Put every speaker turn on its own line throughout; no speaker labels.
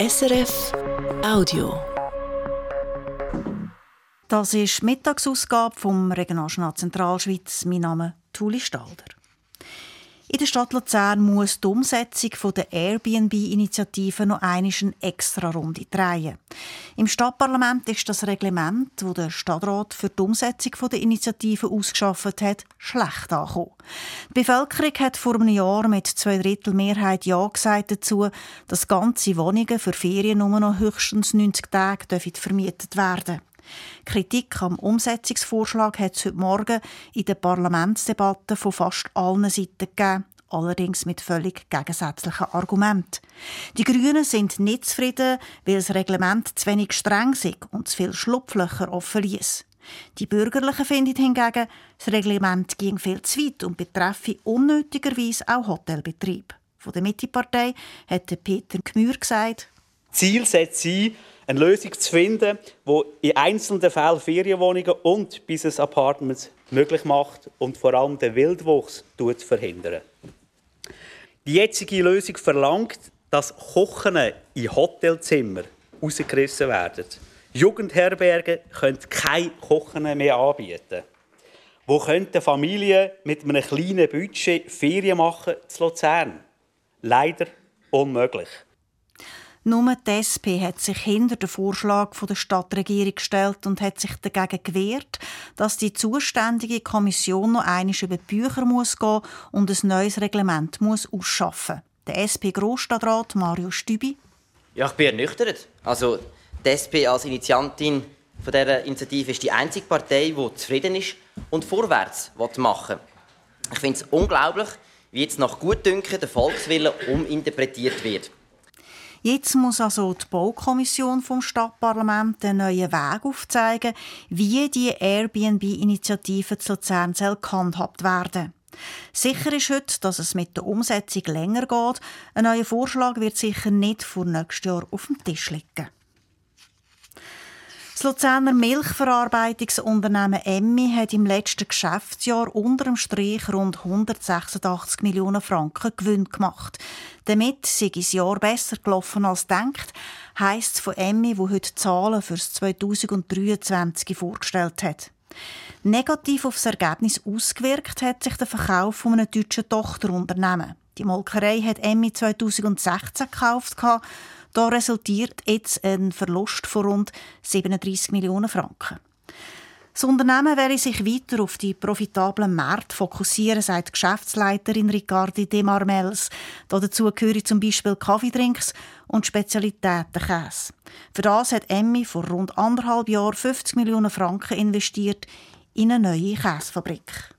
SRF Audio.
Das ist die Mittagsausgabe vom Regionaljournal Zentralschweiz. Mein Name ist Tuli Stalder. In der Stadt Luzern muss die Umsetzung der Airbnb-Initiative noch eine extra Runde drehen. Im Stadtparlament ist das Reglement, das der Stadtrat für die Umsetzung der Initiative ausgeschafft hat, schlecht angekommen. Die Bevölkerung hat vor einem Jahr mit zwei Drittel Mehrheit Ja gesagt dazu, dass ganze Wohnungen für Ferien nur noch höchstens 90 Tage vermietet werden dürfen. Kritik am Umsetzungsvorschlag hat es heute Morgen in der Parlamentsdebatte von fast allen Seiten gegeben, allerdings mit völlig gegensätzlichen Argumenten. Die Grünen sind nicht zufrieden, weil das Reglement zu wenig streng ist und zu viele Schlupflöcher offen ließ. Die Bürgerlichen finden hingegen, das Reglement ging viel zu weit und betreffe unnötigerweise auch Hotelbetrieb. Von der Mittepartei hat Peter Gmür gesagt,
Ziel sollte sein, eine Lösung zu finden, die in einzelnen Fällen Ferienwohnungen und Business Apartments möglich macht und vor allem den Wildwuchs verhindern. Die jetzige Lösung verlangt, dass Kochen in Hotelzimmer rausgerissen werden. Jugendherbergen können keine Kochen mehr anbieten. Wo könnten Familien mit einem kleinen Budget Ferien machen zu Luzern? Leider unmöglich.
Nur die SP hat sich hinter den Vorschlag der Stadtregierung gestellt und hat sich dagegen gewehrt, dass die zuständige Kommission noch einmal über die Bücher muss gehen und ein neues Reglement muss ausschaffen. Der SP-Grossstadtrat Mario Stübi.
Ja, ich bin ernüchtert. Also die SP als Initiantin von dieser Initiative ist die einzige Partei, die zufrieden ist und vorwärts machen will. Ich finde es unglaublich, wie jetzt nach Gutdünken der Volkswille uminterpretiert wird.
Jetzt muss also die Baukommission vom Stadtparlament einen neuen Weg aufzeigen, wie die Airbnb-Initiative zu Luzern soll gehandhabt werden Sicher ist heute, dass es mit der Umsetzung länger geht. Ein neuer Vorschlag wird sicher nicht vor nächstes Jahr auf dem Tisch liegen. Das Luzerner Milchverarbeitungsunternehmen Emmi hat im letzten Geschäftsjahr unter dem Strich rund 186 Millionen Franken Gewinn gemacht. Damit sei das Jahr besser gelaufen als denkt, heisst es von Emmi, wo heute Zahlen für 2023 vorgestellt hat. Negativ auf das Ergebnis ausgewirkt hat sich der Verkauf von einem deutschen Tochterunternehmen. Die Molkerei hat Emmi 2016 gekauft da resultiert jetzt ein Verlust von rund 37 Millionen Franken. Das Unternehmen werde sich weiter auf die profitablen Märkte fokussieren, sagt Geschäftsleiterin Ricardi Demarmels. Dazu gehören zum Beispiel Kaffeedrinks und Spezialitätenkäse. Für das hat Emmy vor rund anderthalb Jahren 50 Millionen Franken investiert in eine neue Käsefabrik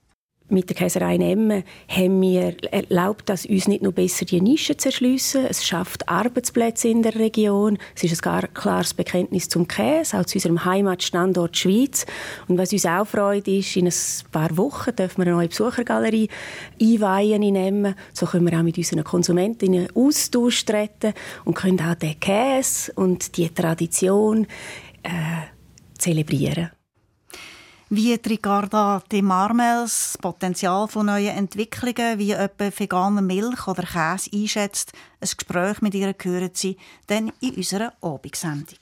mit der Käserei Emmen haben wir erlaubt, dass uns nicht nur besser die Nischen zu erschliessen, es schafft Arbeitsplätze in der Region, es ist ein klares Bekenntnis zum Käse, auch zu unserem Heimatstandort Schweiz. Und was uns auch freut, ist, in ein paar Wochen dürfen wir eine neue Besuchergalerie einweihen in Emmen. So können wir auch mit unseren Konsumentinnen Austausch treten und können auch den Käse und die Tradition äh, zelebrieren
wie Ricarda de Marmels das Potenzial von neuen Entwicklungen wie etwa veganer Milch oder Käse einschätzt. Ein Gespräch mit ihr hören Sie dann in unserer Abendsendung.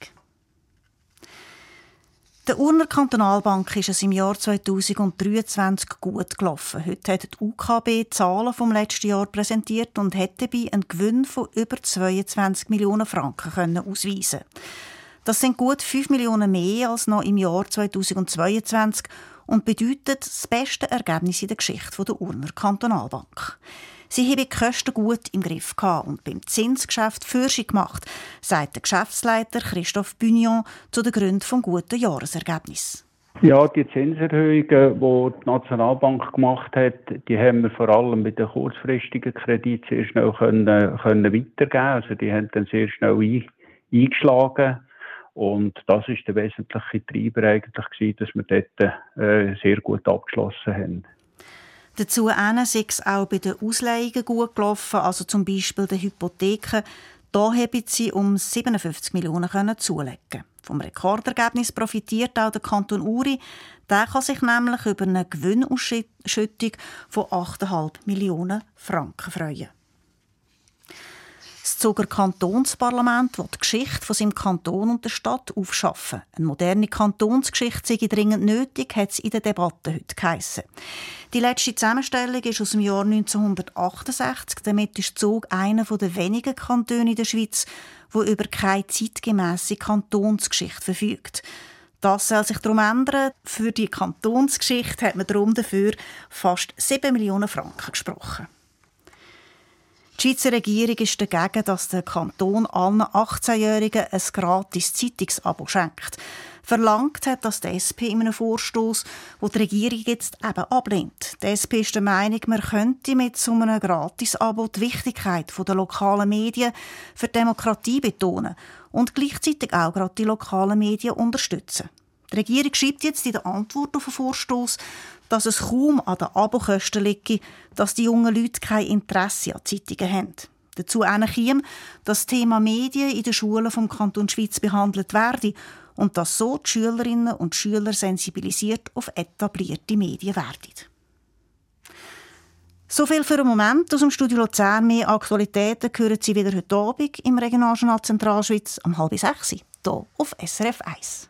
Der Urner Kantonalbank ist es im Jahr 2023 gut gelaufen. Heute hat die UKB Zahlen vom letzten Jahr präsentiert und hätte dabei einen Gewinn von über 22 Millionen Franken ausweisen können. Das sind gut 5 Millionen mehr als noch im Jahr 2022 und bedeutet das beste Ergebnis in der Geschichte der Urner Kantonalbank. Sie haben die Kosten gut im Griff und beim Zinsgeschäft Fürsche gemacht, sagt der Geschäftsleiter Christoph Bunion zu den Gründen des guten Jahresergebnis.
Ja, die Zinserhöhungen, die die Nationalbank gemacht hat, die haben wir vor allem mit den kurzfristigen Krediten sehr schnell können, können weitergeben. Also die haben dann sehr schnell eingeschlagen. Und das ist der wesentliche Treiber eigentlich gewesen, dass wir dort äh, sehr gut abgeschlossen haben.
Dazu sei es auch bei den Ausleihungen gut gelaufen, also zum Beispiel den Hypotheken. Da haben sie um 57 Millionen zulegen. Vom Rekordergebnis profitiert auch der Kanton Uri. Der kann sich nämlich über eine Gewinnausschüttung von 8,5 Millionen Franken freuen. Das Zuger Kantonsparlament will die Geschichte von seinem Kanton und der Stadt aufschaffen. Eine moderne Kantonsgeschichte sei dringend nötig, hat es in der Debatte heute geheissen. Die letzte Zusammenstellung ist aus dem Jahr 1968. Damit ist Zug einer der wenigen Kantone in der Schweiz, wo über keine zeitgemäße Kantonsgeschichte verfügt. Das soll sich darum ändern. Für die Kantonsgeschichte hat man darum dafür fast 7 Millionen Franken gesprochen. Die Schweizer Regierung ist dagegen, dass der Kanton allen 18-Jährigen ein gratis Zeitungsabo schenkt. Verlangt hat das die SP in einem Vorstoß, wo die Regierung jetzt eben ablehnt. Die SP ist der Meinung, man könnte mit so einem Gratis-Abo die Wichtigkeit der lokalen Medien für Demokratie betonen und gleichzeitig auch gerade die lokalen Medien unterstützen. Die Regierung schreibt jetzt in der Antwort auf den Vorstoß, dass es kaum an den Abokosten liege, dass die jungen Leute kein Interesse an Zeitungen haben. Dazu käme, dass das Thema Medien in den Schulen vom Kanton Schweiz behandelt werde und dass so die Schülerinnen und Schüler sensibilisiert auf etablierte Medien werden. So viel für einen Moment aus dem Studio Luzern. Mehr Aktualitäten hören Sie wieder heute Abend im Regionaljournal Zentralschweiz um halb sechs hier auf SRF 1.